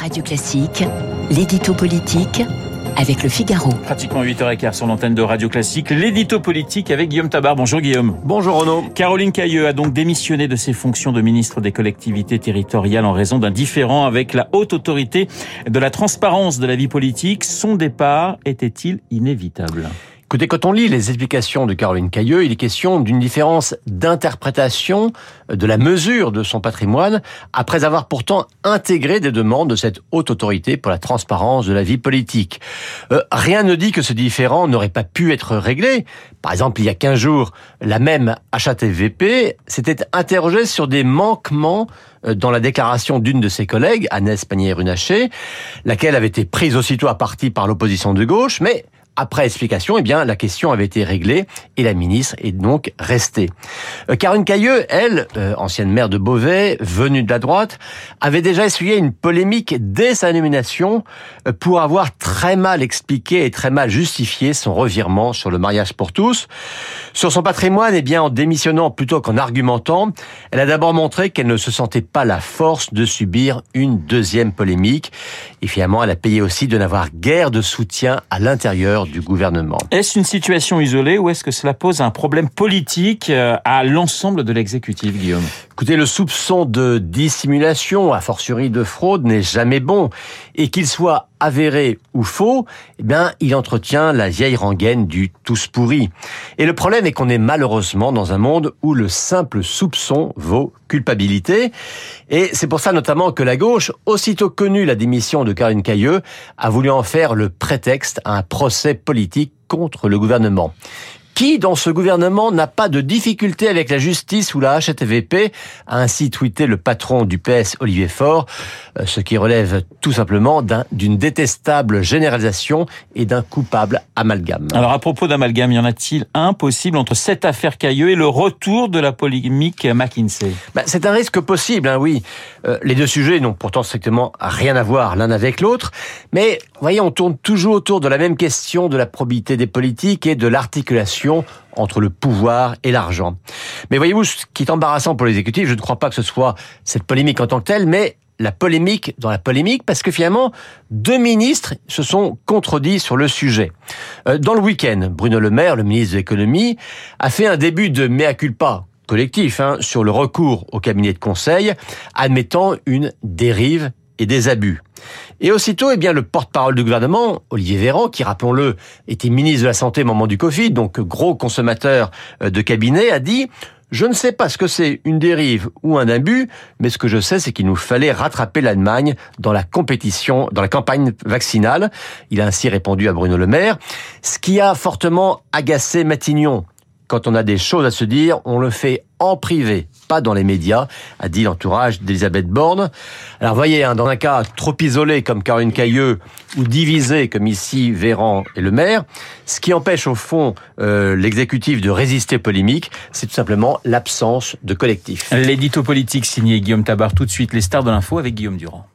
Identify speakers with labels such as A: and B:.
A: Radio Classique, l'édito politique avec le Figaro.
B: Pratiquement 8h15 sur l'antenne de Radio Classique, l'édito politique avec Guillaume Tabar. Bonjour Guillaume.
C: Bonjour Renaud.
B: Caroline Cailleux a donc démissionné de ses fonctions de ministre des collectivités territoriales en raison d'un différend avec la haute autorité de la transparence de la vie politique. Son départ était-il inévitable?
C: Écoutez, quand on lit les explications de Caroline Cailleux, il est question d'une différence d'interprétation de la mesure de son patrimoine, après avoir pourtant intégré des demandes de cette haute autorité pour la transparence de la vie politique. Euh, rien ne dit que ce différent n'aurait pas pu être réglé. Par exemple, il y a 15 jours, la même HATVP s'était interrogée sur des manquements euh, dans la déclaration d'une de ses collègues, Agnès Pannier-Runacher, laquelle avait été prise aussitôt à partie par l'opposition de gauche, mais après explication, eh bien, la question avait été réglée et la ministre est donc restée. Euh, Karine Cailleux, elle, euh, ancienne maire de Beauvais, venue de la droite, avait déjà essuyé une polémique dès sa nomination euh, pour avoir très mal expliqué et très mal justifié son revirement sur le mariage pour tous. Sur son patrimoine, eh bien, en démissionnant plutôt qu'en argumentant, elle a d'abord montré qu'elle ne se sentait pas la force de subir une deuxième polémique. Et finalement, elle a payé aussi de n'avoir guère de soutien à l'intérieur du gouvernement.
B: Est-ce une situation isolée ou est-ce que cela pose un problème politique euh, à l'ensemble de l'exécutif, Guillaume?
C: Écoutez, le soupçon de dissimulation, a fortiori de fraude, n'est jamais bon. Et qu'il soit avéré ou faux, eh bien, il entretient la vieille rengaine du tous pourri. Et le problème est qu'on est malheureusement dans un monde où le simple soupçon vaut culpabilité. Et c'est pour ça notamment que la gauche, aussitôt connue la démission de Karine Cailleux, a voulu en faire le prétexte à un procès politique contre le gouvernement. Qui, dans ce gouvernement, n'a pas de difficulté avec la justice ou la HTVP a ainsi tweeté le patron du PS, Olivier Faure, euh, ce qui relève tout simplement d'une détestable généralisation et d'un coupable amalgame.
B: Alors, à propos d'amalgame, y en a-t-il un possible entre cette affaire Cailleux et le retour de la polémique McKinsey?
C: Bah, C'est un risque possible, hein, oui. Euh, les deux sujets n'ont pourtant strictement rien à voir l'un avec l'autre, mais voyez, on tourne toujours autour de la même question de la probité des politiques et de l'articulation entre le pouvoir et l'argent. Mais voyez-vous, ce qui est embarrassant pour l'exécutif, je ne crois pas que ce soit cette polémique en tant que telle, mais la polémique dans la polémique, parce que finalement, deux ministres se sont contredits sur le sujet. Euh, dans le week-end, Bruno Le Maire, le ministre de l'économie, a fait un début de mea culpa collectif hein, sur le recours au cabinet de conseil, admettant une dérive et des abus. Et aussitôt, eh bien, le porte-parole du gouvernement, Olivier Véran, qui, rappelons-le, était ministre de la Santé au moment du Covid, donc gros consommateur euh, de cabinet, a dit je ne sais pas ce que c'est une dérive ou un abus, mais ce que je sais, c'est qu'il nous fallait rattraper l'Allemagne dans la compétition, dans la campagne vaccinale. Il a ainsi répondu à Bruno Le Maire, ce qui a fortement agacé Matignon. Quand on a des choses à se dire, on le fait en privé, pas dans les médias, a dit l'entourage d'Elisabeth Borne. Alors voyez, hein, dans un cas trop isolé comme Caroline Cailleux ou divisé comme ici Véran et le maire, ce qui empêche au fond euh, l'exécutif de résister polémique, c'est tout simplement l'absence de collectif.
B: L'édito politique signé Guillaume Tabar tout de suite les stars de l'info avec Guillaume Durand.